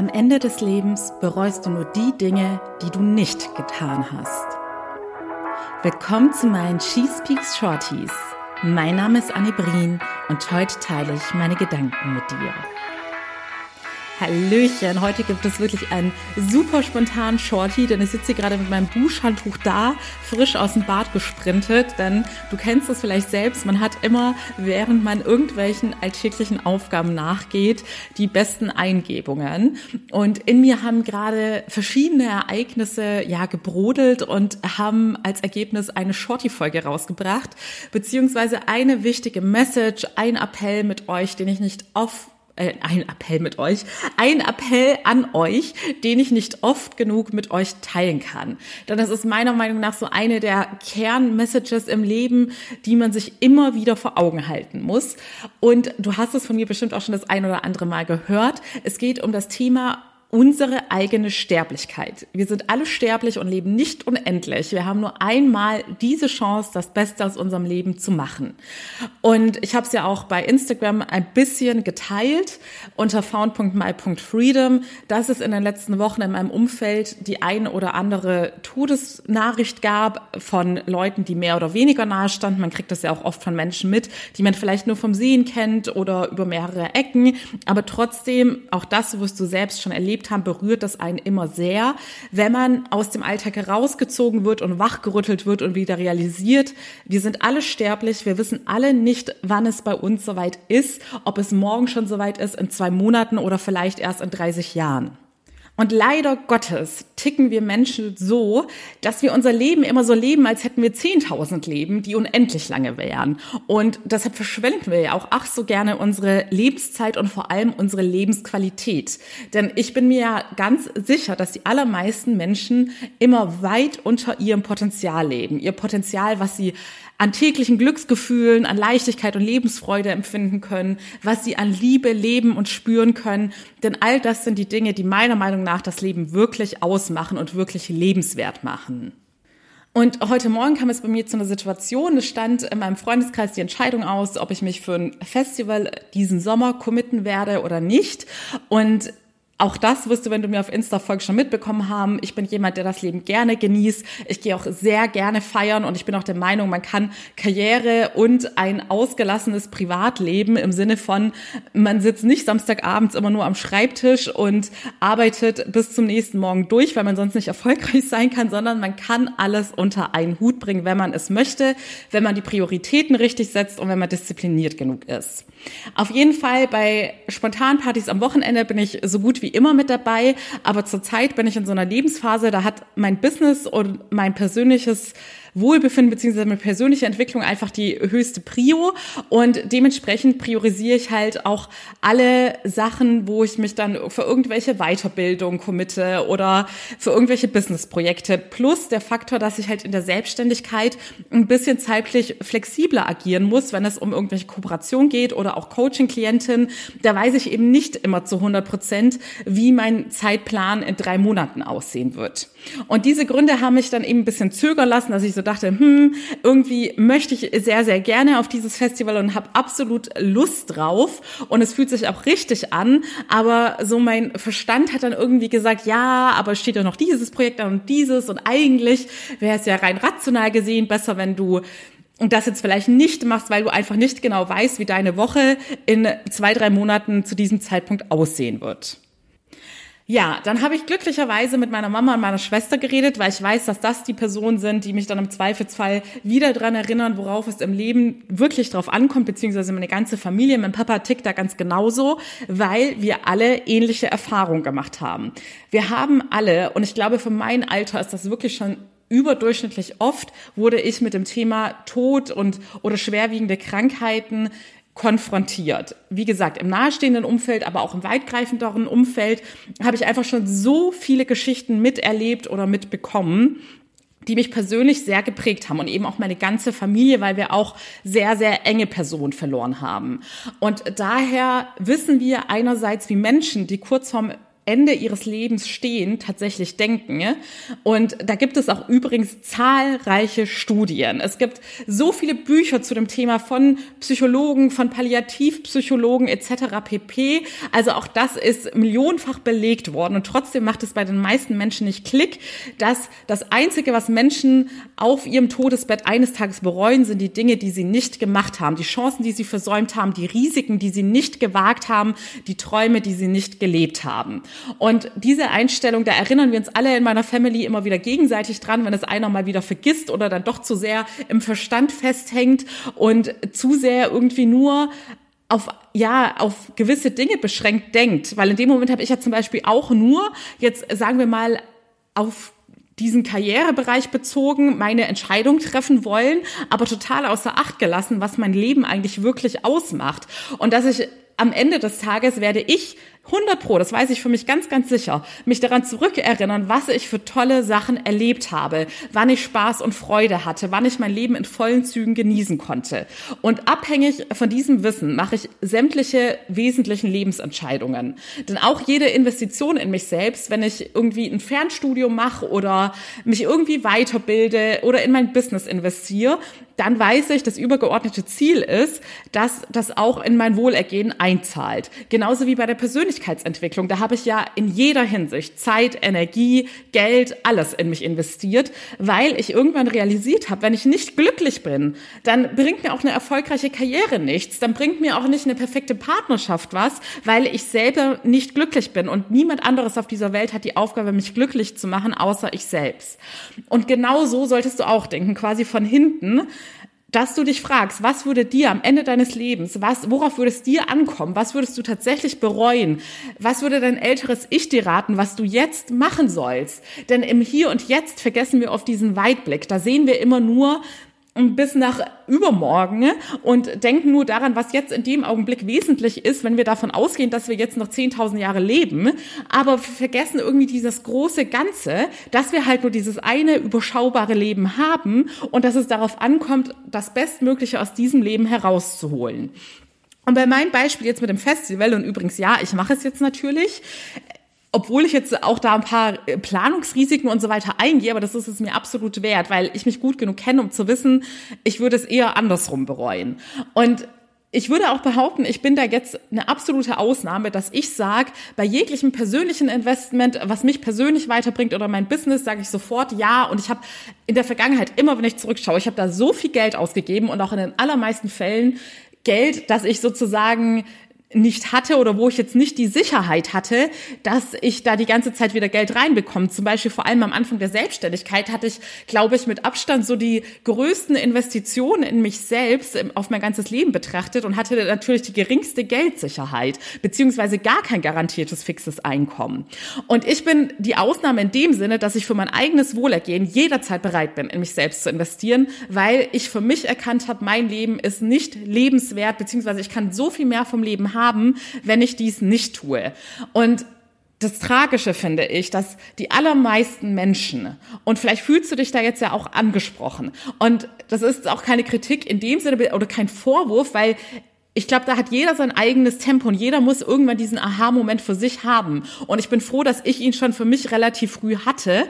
Am Ende des Lebens bereust du nur die Dinge, die du nicht getan hast. Willkommen zu meinen Cheese Peaks Shorties. Mein Name ist Annie Brien und heute teile ich meine Gedanken mit dir. Hallöchen, heute gibt es wirklich einen super spontanen Shorty, denn ich sitze hier gerade mit meinem Duschhandtuch da, frisch aus dem Bad gesprintet, denn du kennst es vielleicht selbst, man hat immer, während man irgendwelchen alltäglichen Aufgaben nachgeht, die besten Eingebungen. Und in mir haben gerade verschiedene Ereignisse ja gebrodelt und haben als Ergebnis eine Shorty-Folge rausgebracht, beziehungsweise eine wichtige Message, ein Appell mit euch, den ich nicht oft äh, ein Appell mit euch, ein Appell an euch, den ich nicht oft genug mit euch teilen kann. Denn das ist meiner Meinung nach so eine der Kernmessages im Leben, die man sich immer wieder vor Augen halten muss. Und du hast es von mir bestimmt auch schon das ein oder andere Mal gehört. Es geht um das Thema unsere eigene Sterblichkeit. Wir sind alle sterblich und leben nicht unendlich. Wir haben nur einmal diese Chance, das Beste aus unserem Leben zu machen. Und ich habe es ja auch bei Instagram ein bisschen geteilt unter found.my.freedom, dass es in den letzten Wochen in meinem Umfeld die ein oder andere Todesnachricht gab von Leuten, die mehr oder weniger nahe standen. Man kriegt das ja auch oft von Menschen mit, die man vielleicht nur vom Sehen kennt oder über mehrere Ecken. Aber trotzdem, auch das wirst du selbst schon erlebt erlebt haben, berührt das einen immer sehr, wenn man aus dem Alltag herausgezogen wird und wachgerüttelt wird und wieder realisiert, wir sind alle sterblich, wir wissen alle nicht, wann es bei uns soweit ist, ob es morgen schon soweit ist, in zwei Monaten oder vielleicht erst in 30 Jahren. Und leider Gottes ticken wir Menschen so, dass wir unser Leben immer so leben, als hätten wir 10.000 Leben, die unendlich lange wären. Und deshalb verschwenden wir ja auch ach so gerne unsere Lebenszeit und vor allem unsere Lebensqualität. Denn ich bin mir ja ganz sicher, dass die allermeisten Menschen immer weit unter ihrem Potenzial leben. Ihr Potenzial, was sie an täglichen Glücksgefühlen, an Leichtigkeit und Lebensfreude empfinden können, was sie an Liebe leben und spüren können. Denn all das sind die Dinge, die meiner Meinung nach das Leben wirklich ausmachen und wirklich lebenswert machen. Und heute Morgen kam es bei mir zu einer Situation, es stand in meinem Freundeskreis die Entscheidung aus, ob ich mich für ein Festival diesen Sommer committen werde oder nicht. Und auch das wirst du, wenn du mir auf Insta folgst, schon mitbekommen haben. Ich bin jemand, der das Leben gerne genießt. Ich gehe auch sehr gerne feiern und ich bin auch der Meinung, man kann Karriere und ein ausgelassenes Privatleben im Sinne von, man sitzt nicht Samstagabends immer nur am Schreibtisch und arbeitet bis zum nächsten Morgen durch, weil man sonst nicht erfolgreich sein kann, sondern man kann alles unter einen Hut bringen, wenn man es möchte, wenn man die Prioritäten richtig setzt und wenn man diszipliniert genug ist. Auf jeden Fall bei Spontanpartys am Wochenende bin ich so gut wie immer mit dabei, aber zurzeit bin ich in so einer Lebensphase, da hat mein Business und mein persönliches Wohlbefinden beziehungsweise meine persönliche Entwicklung einfach die höchste Prio und dementsprechend priorisiere ich halt auch alle Sachen, wo ich mich dann für irgendwelche Weiterbildung committe oder für irgendwelche Businessprojekte. Plus der Faktor, dass ich halt in der Selbstständigkeit ein bisschen zeitlich flexibler agieren muss, wenn es um irgendwelche Kooperation geht oder auch Coaching-Klientin. Da weiß ich eben nicht immer zu 100 Prozent, wie mein Zeitplan in drei Monaten aussehen wird. Und diese Gründe haben mich dann eben ein bisschen zögern lassen, dass ich so dachte, hm, irgendwie möchte ich sehr, sehr gerne auf dieses Festival und habe absolut Lust drauf. Und es fühlt sich auch richtig an. Aber so mein Verstand hat dann irgendwie gesagt, ja, aber steht ja noch dieses Projekt an und dieses. Und eigentlich wäre es ja rein rational gesehen besser, wenn du und das jetzt vielleicht nicht machst, weil du einfach nicht genau weißt, wie deine Woche in zwei, drei Monaten zu diesem Zeitpunkt aussehen wird. Ja, dann habe ich glücklicherweise mit meiner Mama und meiner Schwester geredet, weil ich weiß, dass das die Personen sind, die mich dann im Zweifelsfall wieder dran erinnern, worauf es im Leben wirklich drauf ankommt, beziehungsweise meine ganze Familie. Mein Papa tickt da ganz genauso, weil wir alle ähnliche Erfahrungen gemacht haben. Wir haben alle, und ich glaube, für mein Alter ist das wirklich schon überdurchschnittlich oft, wurde ich mit dem Thema Tod und oder schwerwiegende Krankheiten konfrontiert. Wie gesagt, im nahestehenden Umfeld, aber auch im weitgreifenderen Umfeld habe ich einfach schon so viele Geschichten miterlebt oder mitbekommen, die mich persönlich sehr geprägt haben und eben auch meine ganze Familie, weil wir auch sehr, sehr enge Personen verloren haben. Und daher wissen wir einerseits, wie Menschen, die kurz vorm Ende ihres Lebens stehen, tatsächlich denken. Und da gibt es auch übrigens zahlreiche Studien. Es gibt so viele Bücher zu dem Thema von Psychologen, von Palliativpsychologen etc. pp. Also auch das ist millionenfach belegt worden. Und trotzdem macht es bei den meisten Menschen nicht Klick, dass das Einzige, was Menschen auf ihrem Todesbett eines Tages bereuen, sind die Dinge, die sie nicht gemacht haben, die Chancen, die sie versäumt haben, die Risiken, die sie nicht gewagt haben, die Träume, die sie nicht gelebt haben. Und diese Einstellung, da erinnern wir uns alle in meiner Family immer wieder gegenseitig dran, wenn es einer mal wieder vergisst oder dann doch zu sehr im Verstand festhängt und zu sehr irgendwie nur auf ja auf gewisse Dinge beschränkt denkt, weil in dem Moment habe ich ja zum Beispiel auch nur jetzt sagen wir mal auf diesen Karrierebereich bezogen meine Entscheidung treffen wollen, aber total außer Acht gelassen, was mein Leben eigentlich wirklich ausmacht. Und dass ich am Ende des Tages werde ich 100 Pro, das weiß ich für mich ganz, ganz sicher, mich daran zurückerinnern, was ich für tolle Sachen erlebt habe, wann ich Spaß und Freude hatte, wann ich mein Leben in vollen Zügen genießen konnte. Und abhängig von diesem Wissen mache ich sämtliche wesentlichen Lebensentscheidungen. Denn auch jede Investition in mich selbst, wenn ich irgendwie ein Fernstudium mache oder mich irgendwie weiterbilde oder in mein Business investiere, dann weiß ich, das übergeordnete Ziel ist, dass das auch in mein Wohlergehen einzahlt. Genauso wie bei der Persönlichkeitsentwicklung. Da habe ich ja in jeder Hinsicht Zeit, Energie, Geld, alles in mich investiert, weil ich irgendwann realisiert habe, wenn ich nicht glücklich bin, dann bringt mir auch eine erfolgreiche Karriere nichts, dann bringt mir auch nicht eine perfekte Partnerschaft was, weil ich selber nicht glücklich bin und niemand anderes auf dieser Welt hat die Aufgabe, mich glücklich zu machen, außer ich selbst. Und genau so solltest du auch denken, quasi von hinten dass du dich fragst, was würde dir am Ende deines Lebens, was, worauf würde es dir ankommen, was würdest du tatsächlich bereuen, was würde dein älteres Ich dir raten, was du jetzt machen sollst. Denn im Hier und Jetzt vergessen wir oft diesen Weitblick. Da sehen wir immer nur, bis nach übermorgen und denken nur daran, was jetzt in dem Augenblick wesentlich ist, wenn wir davon ausgehen, dass wir jetzt noch 10.000 Jahre leben, aber vergessen irgendwie dieses große Ganze, dass wir halt nur dieses eine überschaubare Leben haben und dass es darauf ankommt, das Bestmögliche aus diesem Leben herauszuholen. Und bei meinem Beispiel jetzt mit dem Festival, und übrigens ja, ich mache es jetzt natürlich, obwohl ich jetzt auch da ein paar äh, Planungsrisiken und so weiter eingehe, aber das ist es mir absolut wert, weil ich mich gut genug kenne, um zu wissen, ich würde es eher andersrum bereuen. Und ich würde auch behaupten, ich bin da jetzt eine absolute Ausnahme, dass ich sage, bei jeglichem persönlichen Investment, was mich persönlich weiterbringt oder mein Business, sage ich sofort ja. Und ich habe in der Vergangenheit immer, wenn ich zurückschaue, ich habe da so viel Geld ausgegeben und auch in den allermeisten Fällen Geld, dass ich sozusagen nicht hatte oder wo ich jetzt nicht die Sicherheit hatte, dass ich da die ganze Zeit wieder Geld reinbekomme. Zum Beispiel vor allem am Anfang der Selbstständigkeit hatte ich, glaube ich, mit Abstand so die größten Investitionen in mich selbst auf mein ganzes Leben betrachtet und hatte natürlich die geringste Geldsicherheit, beziehungsweise gar kein garantiertes fixes Einkommen. Und ich bin die Ausnahme in dem Sinne, dass ich für mein eigenes Wohlergehen jederzeit bereit bin, in mich selbst zu investieren, weil ich für mich erkannt habe, mein Leben ist nicht lebenswert, beziehungsweise ich kann so viel mehr vom Leben haben, haben, wenn ich dies nicht tue. Und das Tragische finde ich, dass die allermeisten Menschen, und vielleicht fühlst du dich da jetzt ja auch angesprochen, und das ist auch keine Kritik in dem Sinne oder kein Vorwurf, weil ich glaube, da hat jeder sein eigenes Tempo und jeder muss irgendwann diesen Aha-Moment für sich haben. Und ich bin froh, dass ich ihn schon für mich relativ früh hatte,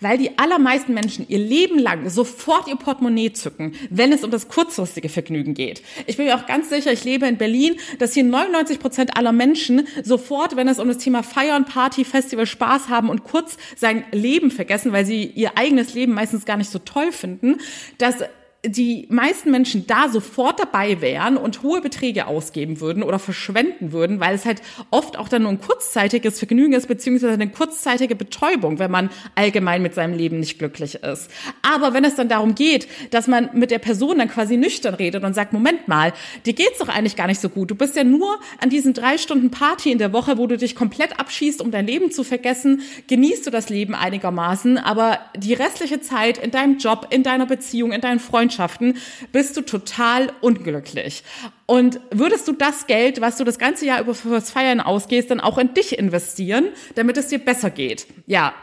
weil die allermeisten Menschen ihr Leben lang sofort ihr Portemonnaie zücken, wenn es um das kurzfristige Vergnügen geht. Ich bin mir auch ganz sicher, ich lebe in Berlin, dass hier 99 Prozent aller Menschen sofort, wenn es um das Thema Feiern, Party, Festival, Spaß haben und kurz sein Leben vergessen, weil sie ihr eigenes Leben meistens gar nicht so toll finden, dass die meisten Menschen da sofort dabei wären und hohe Beträge ausgeben würden oder verschwenden würden, weil es halt oft auch dann nur ein kurzzeitiges Vergnügen ist, beziehungsweise eine kurzzeitige Betäubung, wenn man allgemein mit seinem Leben nicht glücklich ist. Aber wenn es dann darum geht, dass man mit der Person dann quasi nüchtern redet und sagt, Moment mal, dir geht's doch eigentlich gar nicht so gut. Du bist ja nur an diesen drei Stunden Party in der Woche, wo du dich komplett abschießt, um dein Leben zu vergessen, genießt du das Leben einigermaßen, aber die restliche Zeit in deinem Job, in deiner Beziehung, in deinen Freundschaften, Freundschaften, bist du total unglücklich. Und würdest du das Geld, was du das ganze Jahr über fürs Feiern ausgehst, dann auch in dich investieren, damit es dir besser geht? Ja,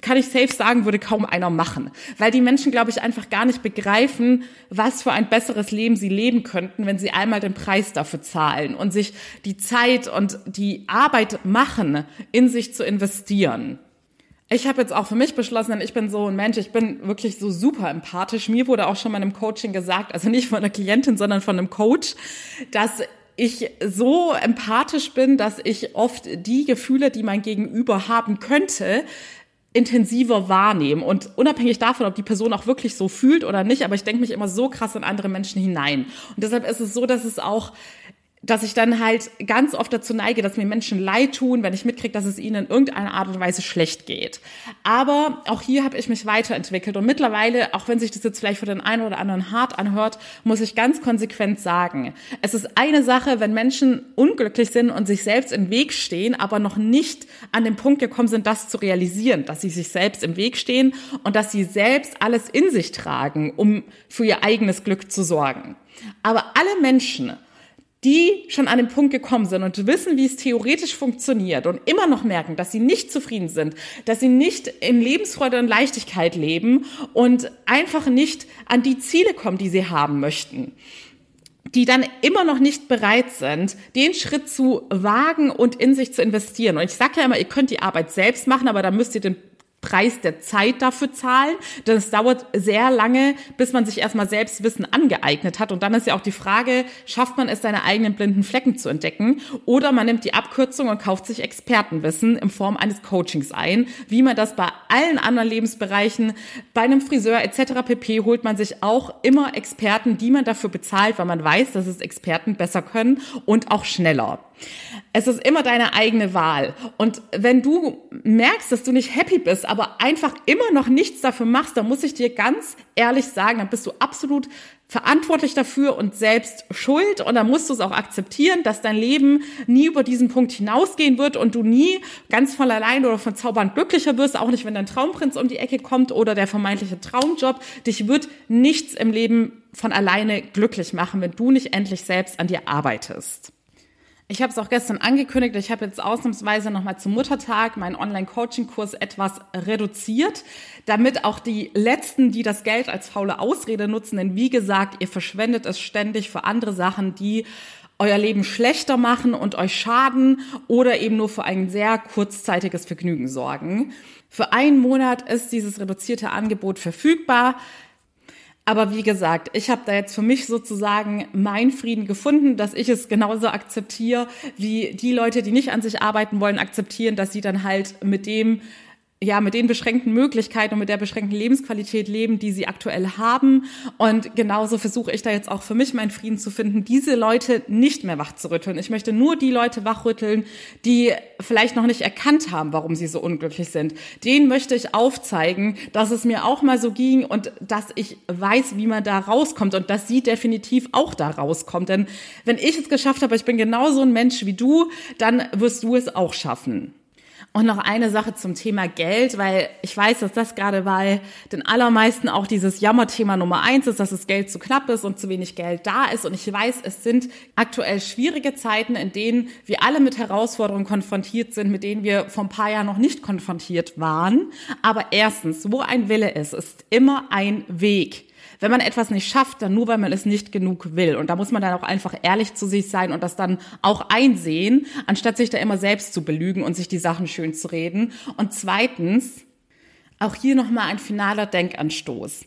kann ich safe sagen, würde kaum einer machen. Weil die Menschen, glaube ich, einfach gar nicht begreifen, was für ein besseres Leben sie leben könnten, wenn sie einmal den Preis dafür zahlen und sich die Zeit und die Arbeit machen, in sich zu investieren. Ich habe jetzt auch für mich beschlossen, ich bin so ein Mensch, ich bin wirklich so super empathisch. Mir wurde auch schon mal im Coaching gesagt, also nicht von einer Klientin, sondern von einem Coach, dass ich so empathisch bin, dass ich oft die Gefühle, die mein Gegenüber haben könnte, intensiver wahrnehmen und unabhängig davon, ob die Person auch wirklich so fühlt oder nicht, aber ich denke mich immer so krass in andere Menschen hinein. Und deshalb ist es so, dass es auch dass ich dann halt ganz oft dazu neige, dass mir Menschen leid tun, wenn ich mitkriege, dass es ihnen in irgendeiner Art und Weise schlecht geht. Aber auch hier habe ich mich weiterentwickelt und mittlerweile, auch wenn sich das jetzt vielleicht für den einen oder anderen hart anhört, muss ich ganz konsequent sagen, es ist eine Sache, wenn Menschen unglücklich sind und sich selbst im Weg stehen, aber noch nicht an den Punkt gekommen sind, das zu realisieren, dass sie sich selbst im Weg stehen und dass sie selbst alles in sich tragen, um für ihr eigenes Glück zu sorgen. Aber alle Menschen, die schon an den Punkt gekommen sind und wissen, wie es theoretisch funktioniert und immer noch merken, dass sie nicht zufrieden sind, dass sie nicht in Lebensfreude und Leichtigkeit leben und einfach nicht an die Ziele kommen, die sie haben möchten die dann immer noch nicht bereit sind, den Schritt zu wagen und in sich zu investieren. Und ich sage ja immer, ihr könnt die Arbeit selbst machen, aber da müsst ihr den Preis der Zeit dafür zahlen. Denn es dauert sehr lange, bis man sich erstmal Selbstwissen angeeignet hat. Und dann ist ja auch die Frage, schafft man es, seine eigenen blinden Flecken zu entdecken? Oder man nimmt die Abkürzung und kauft sich Expertenwissen in Form eines Coachings ein, wie man das bei allen anderen Lebensbereichen, bei einem Friseur etc. pp. holt man sich auch immer Experten, die man dafür bezahlt, weil man weiß, dass es Experten besser können und auch schneller. Es ist immer deine eigene Wahl. Und wenn du merkst, dass du nicht happy bist, aber einfach immer noch nichts dafür machst, dann muss ich dir ganz ehrlich sagen, dann bist du absolut verantwortlich dafür und selbst schuld. Und dann musst du es auch akzeptieren, dass dein Leben nie über diesen Punkt hinausgehen wird und du nie ganz von allein oder von Zaubern glücklicher wirst, auch nicht, wenn dein Traumprinz um die Ecke kommt oder der vermeintliche Traumjob. Dich wird nichts im Leben von alleine glücklich machen, wenn du nicht endlich selbst an dir arbeitest. Ich habe es auch gestern angekündigt. Ich habe jetzt ausnahmsweise nochmal zum Muttertag meinen Online-Coaching-Kurs etwas reduziert, damit auch die Letzten, die das Geld als faule Ausrede nutzen, denn wie gesagt, ihr verschwendet es ständig für andere Sachen, die euer Leben schlechter machen und euch schaden oder eben nur für ein sehr kurzzeitiges Vergnügen sorgen. Für einen Monat ist dieses reduzierte Angebot verfügbar. Aber wie gesagt, ich habe da jetzt für mich sozusagen meinen Frieden gefunden, dass ich es genauso akzeptiere, wie die Leute, die nicht an sich arbeiten wollen, akzeptieren, dass sie dann halt mit dem ja, mit den beschränkten Möglichkeiten und mit der beschränkten Lebensqualität leben, die sie aktuell haben. Und genauso versuche ich da jetzt auch für mich meinen Frieden zu finden, diese Leute nicht mehr wach zu rütteln. Ich möchte nur die Leute wachrütteln, die vielleicht noch nicht erkannt haben, warum sie so unglücklich sind. Denen möchte ich aufzeigen, dass es mir auch mal so ging und dass ich weiß, wie man da rauskommt und dass sie definitiv auch da rauskommt. Denn wenn ich es geschafft habe, ich bin genauso ein Mensch wie du, dann wirst du es auch schaffen. Und noch eine Sache zum Thema Geld, weil ich weiß, dass das gerade bei den allermeisten auch dieses Jammerthema Nummer eins ist, dass das Geld zu knapp ist und zu wenig Geld da ist. Und ich weiß, es sind aktuell schwierige Zeiten, in denen wir alle mit Herausforderungen konfrontiert sind, mit denen wir vor ein paar Jahren noch nicht konfrontiert waren. Aber erstens, wo ein Wille ist, ist immer ein Weg wenn man etwas nicht schafft, dann nur, weil man es nicht genug will. Und da muss man dann auch einfach ehrlich zu sich sein und das dann auch einsehen, anstatt sich da immer selbst zu belügen und sich die Sachen schön zu reden. Und zweitens, auch hier nochmal ein finaler Denkanstoß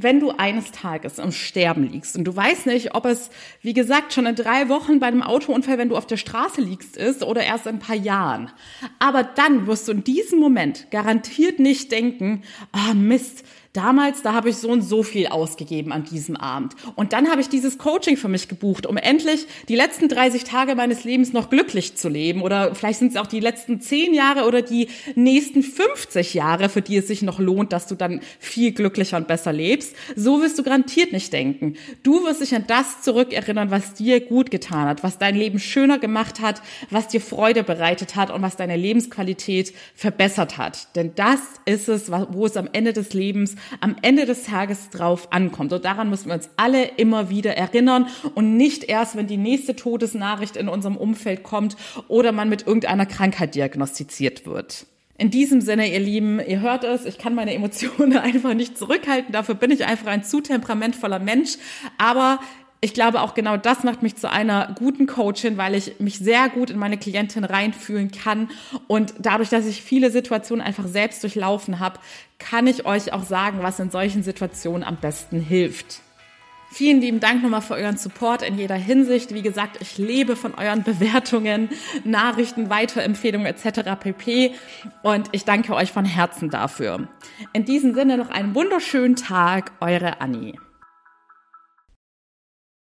wenn du eines Tages im Sterben liegst und du weißt nicht, ob es, wie gesagt, schon in drei Wochen bei einem Autounfall, wenn du auf der Straße liegst, ist oder erst in ein paar Jahren. Aber dann wirst du in diesem Moment garantiert nicht denken, ah oh Mist, damals, da habe ich so und so viel ausgegeben an diesem Abend. Und dann habe ich dieses Coaching für mich gebucht, um endlich die letzten 30 Tage meines Lebens noch glücklich zu leben. Oder vielleicht sind es auch die letzten 10 Jahre oder die nächsten 50 Jahre, für die es sich noch lohnt, dass du dann viel glücklicher und besser lebst. So wirst du garantiert nicht denken. Du wirst dich an das zurückerinnern, was dir gut getan hat, was dein Leben schöner gemacht hat, was dir Freude bereitet hat und was deine Lebensqualität verbessert hat. Denn das ist es, wo es am Ende des Lebens am Ende des Tages drauf ankommt. Und daran müssen wir uns alle immer wieder erinnern und nicht erst, wenn die nächste Todesnachricht in unserem Umfeld kommt oder man mit irgendeiner Krankheit diagnostiziert wird. In diesem Sinne, ihr Lieben, ihr hört es, ich kann meine Emotionen einfach nicht zurückhalten. Dafür bin ich einfach ein zu temperamentvoller Mensch. Aber ich glaube auch genau das macht mich zu einer guten Coachin, weil ich mich sehr gut in meine Klientin reinfühlen kann. Und dadurch, dass ich viele Situationen einfach selbst durchlaufen habe, kann ich euch auch sagen, was in solchen Situationen am besten hilft. Vielen lieben Dank nochmal für euren Support in jeder Hinsicht. Wie gesagt, ich lebe von euren Bewertungen, Nachrichten, Weiterempfehlungen etc. pp. Und ich danke euch von Herzen dafür. In diesem Sinne noch einen wunderschönen Tag, eure Annie.